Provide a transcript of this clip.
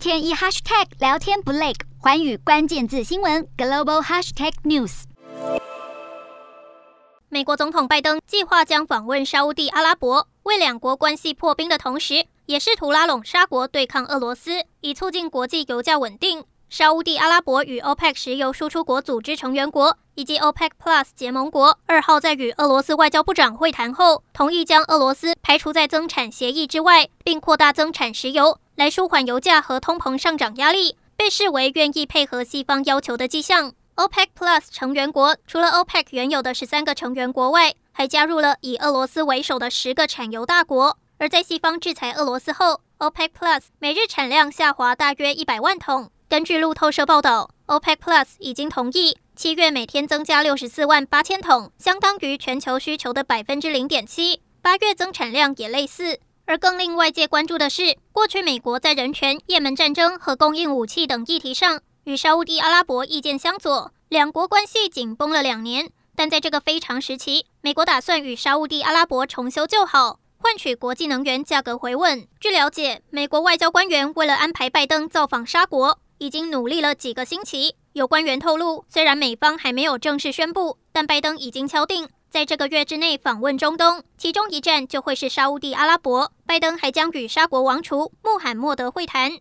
天一 hashtag 聊天不累，寰宇关键字新闻 global hashtag news。美国总统拜登计划将访问沙乌地阿拉伯，为两国关系破冰的同时，也试图拉拢沙国对抗俄罗斯，以促进国际油价稳定。沙乌地阿拉伯与 OPEC 石油输出国组织成员国以及 OPEC Plus 结盟国二号在与俄罗斯外交部长会谈后，同意将俄罗斯排除在增产协议之外，并扩大增产石油，来舒缓油价和通膨上涨压力，被视为愿意配合西方要求的迹象。OPEC Plus 成员国除了 OPEC 原有的十三个成员国外，还加入了以俄罗斯为首的十个产油大国。而在西方制裁俄罗斯后，OPEC Plus 每日产量下滑大约一百万桶。根据路透社报道，OPEC Plus 已经同意七月每天增加六十四万八千桶，相当于全球需求的百分之零点七。八月增产量也类似。而更令外界关注的是，过去美国在人权、也门战争和供应武器等议题上与沙乌地阿拉伯意见相左，两国关系紧绷了两年。但在这个非常时期，美国打算与沙乌地阿拉伯重修旧好。换取国际能源价格回稳。据了解，美国外交官员为了安排拜登造访沙国，已经努力了几个星期。有官员透露，虽然美方还没有正式宣布，但拜登已经敲定在这个月之内访问中东，其中一站就会是沙乌地阿拉伯。拜登还将与沙国王储穆罕默德会谈。